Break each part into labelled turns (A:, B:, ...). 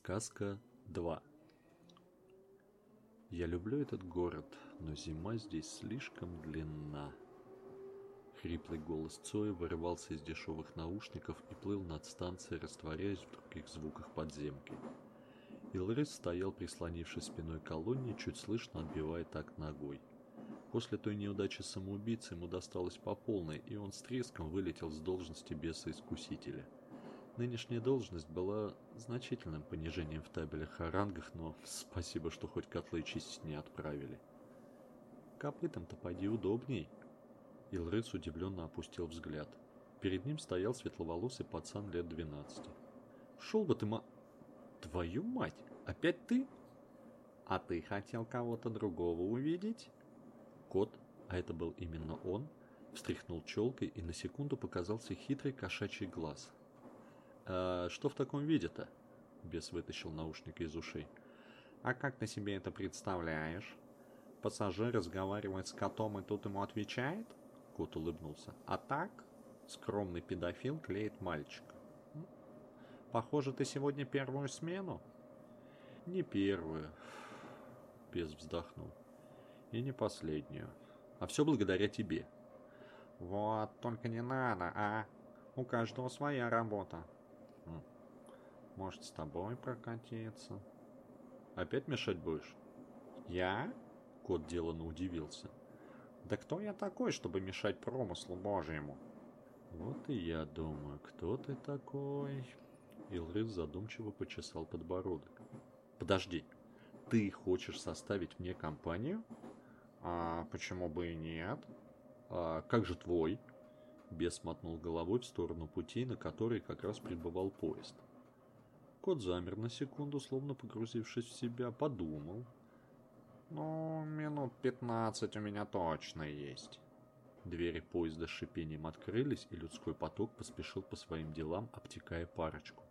A: Сказка 2 Я люблю этот город, но зима здесь слишком длинна. Хриплый голос Цоя вырывался из дешевых наушников и плыл над станцией, растворяясь в других звуках подземки. Илрис стоял, прислонившись спиной к колонне, чуть слышно отбивая так ногой. После той неудачи самоубийцы ему досталось по полной, и он с треском вылетел с должности беса-искусителя – Нынешняя должность была значительным понижением в табелях о рангах, но спасибо, что хоть котлы чистить не отправили. Копытом-то пойди удобней. Илрыс удивленно опустил взгляд. Перед ним стоял светловолосый пацан лет 12. Шел бы ты, ма... Твою мать, опять ты? А ты хотел кого-то другого увидеть? Кот, а это был именно он, встряхнул челкой и на секунду показался хитрый кошачий глаз – «А что в таком виде-то?» Бес вытащил наушники из ушей. «А как ты себе это представляешь? Пассажир разговаривает с котом и тут ему отвечает?» Кот улыбнулся. «А так?» Скромный педофил клеит мальчика. «Похоже, ты сегодня первую смену?» «Не первую», — Бес вздохнул. «И не последнюю. А все благодаря тебе». «Вот, только не надо, а? У каждого своя работа. Может, с тобой прокатиться? Опять мешать будешь? Я? Кот деланно удивился. Да кто я такой, чтобы мешать промыслу Божьему? Вот и я думаю, кто ты такой? Илрис задумчиво почесал подбородок. Подожди, ты хочешь составить мне компанию? А почему бы и нет? А как же твой? Бес мотнул головой в сторону путей, на которые как раз прибывал поезд. Кот замер на секунду, словно погрузившись в себя, подумал. «Ну, минут пятнадцать у меня точно есть». Двери поезда с шипением открылись, и людской поток поспешил по своим делам, обтекая парочку.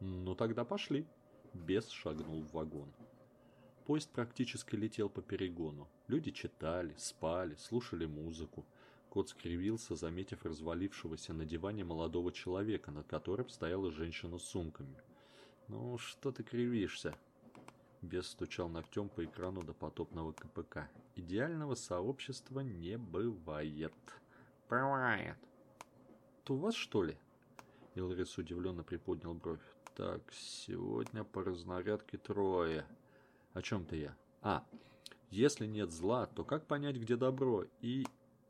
A: «Ну тогда пошли!» Бес шагнул в вагон. Поезд практически летел по перегону. Люди читали, спали, слушали музыку. Кот скривился, заметив развалившегося на диване молодого человека, над которым стояла женщина с сумками. «Ну, что ты кривишься?» Бес стучал ногтем по экрану допотопного КПК. «Идеального сообщества не бывает».
B: «Бывает».
A: «То у вас, что ли?» Илрис удивленно приподнял бровь. «Так, сегодня по разнарядке трое. О чем-то я? А, если нет зла, то как понять, где добро? И...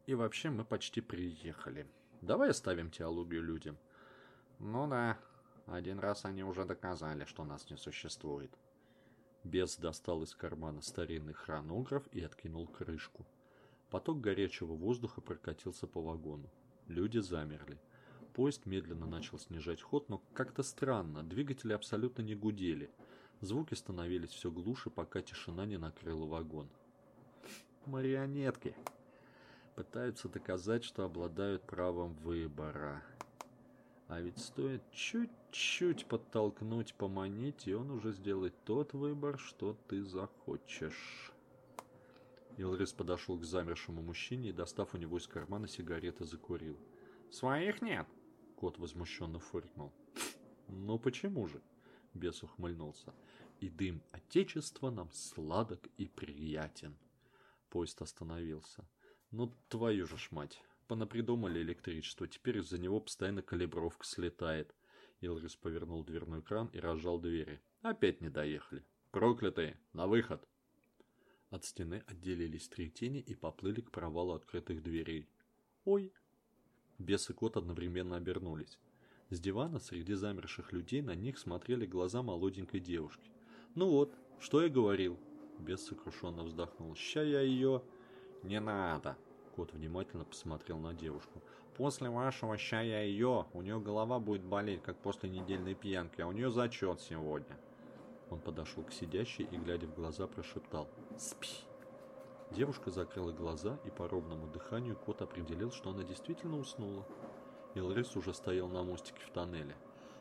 A: И вообще мы почти приехали. Давай оставим теологию людям».
B: «Ну да», один раз они уже доказали, что нас не существует.
A: Бес достал из кармана старинный хронограф и откинул крышку. Поток горячего воздуха прокатился по вагону. Люди замерли. Поезд медленно начал снижать ход, но как-то странно, двигатели абсолютно не гудели. Звуки становились все глуше, пока тишина не накрыла вагон. Марионетки. Пытаются доказать, что обладают правом выбора. А ведь стоит чуть-чуть подтолкнуть, поманить, и он уже сделает тот выбор, что ты захочешь. Илрис подошел к замершему мужчине и, достав у него из кармана сигареты, закурил.
B: «Своих нет!»
A: Кот возмущенно фыркнул. «Ну почему же?» Бес ухмыльнулся. «И дым Отечества нам сладок и приятен». Поезд остановился. «Ну, твою же ж мать!» понапридумали электричество, теперь из-за него постоянно калибровка слетает. Илрис повернул дверной кран и разжал двери. Опять не доехали. Проклятые! На выход! От стены отделились три тени и поплыли к провалу открытых дверей. Ой! Бес и кот одновременно обернулись. С дивана среди замерших людей на них смотрели глаза молоденькой девушки. «Ну вот, что я говорил?» Бес сокрушенно вздохнул. «Ща я ее...»
B: «Не надо!»
A: Кот внимательно посмотрел на девушку.
B: «После вашего ща я ее, у нее голова будет болеть, как после недельной пьянки, а у нее зачет сегодня».
A: Он подошел к сидящей и, глядя в глаза, прошептал «Спи». Девушка закрыла глаза, и по ровному дыханию кот определил, что она действительно уснула. Илрис уже стоял на мостике в тоннеле.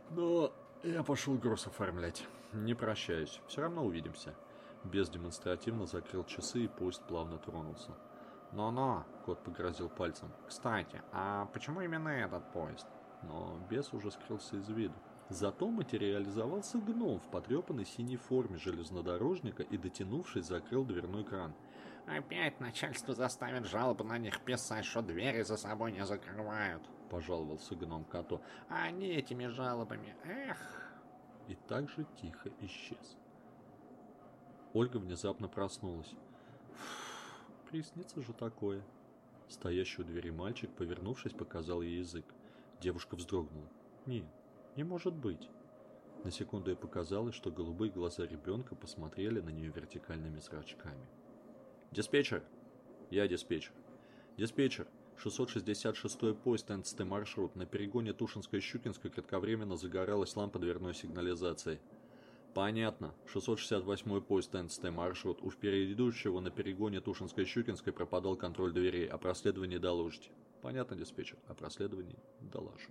A: «Но я пошел груз оформлять. Не прощаюсь, все равно увидимся». Без демонстративно закрыл часы, и поезд плавно тронулся.
B: «Но-но», — кот погрозил пальцем. «Кстати, а почему именно этот поезд?»
A: Но бес уже скрылся из виду. Зато материализовался гном в потрепанной синей форме железнодорожника и, дотянувшись, закрыл дверной кран.
B: «Опять начальство заставит жалобу на них писать, что двери за собой не закрывают», — пожаловался гном коту. «А они этими жалобами, эх!»
A: И так же тихо исчез. Ольга внезапно проснулась. Приснится же такое. Стоящий у двери мальчик, повернувшись, показал ей язык. Девушка вздрогнула. Нет, не может быть. На секунду ей показалось, что голубые глаза ребенка посмотрели на нее вертикальными зрачками. «Диспетчер!» «Я диспетчер!» «Диспетчер! 666-й поезд НЦТ маршрут. На перегоне Тушинская-Щукинская кратковременно загоралась лампа дверной сигнализации». Понятно. 668-й поезд НЦТ маршрут. У предыдущего на перегоне Тушинской-Щукинской пропадал контроль дверей. О проследовании доложите. Понятно, диспетчер. О проследовании доложу.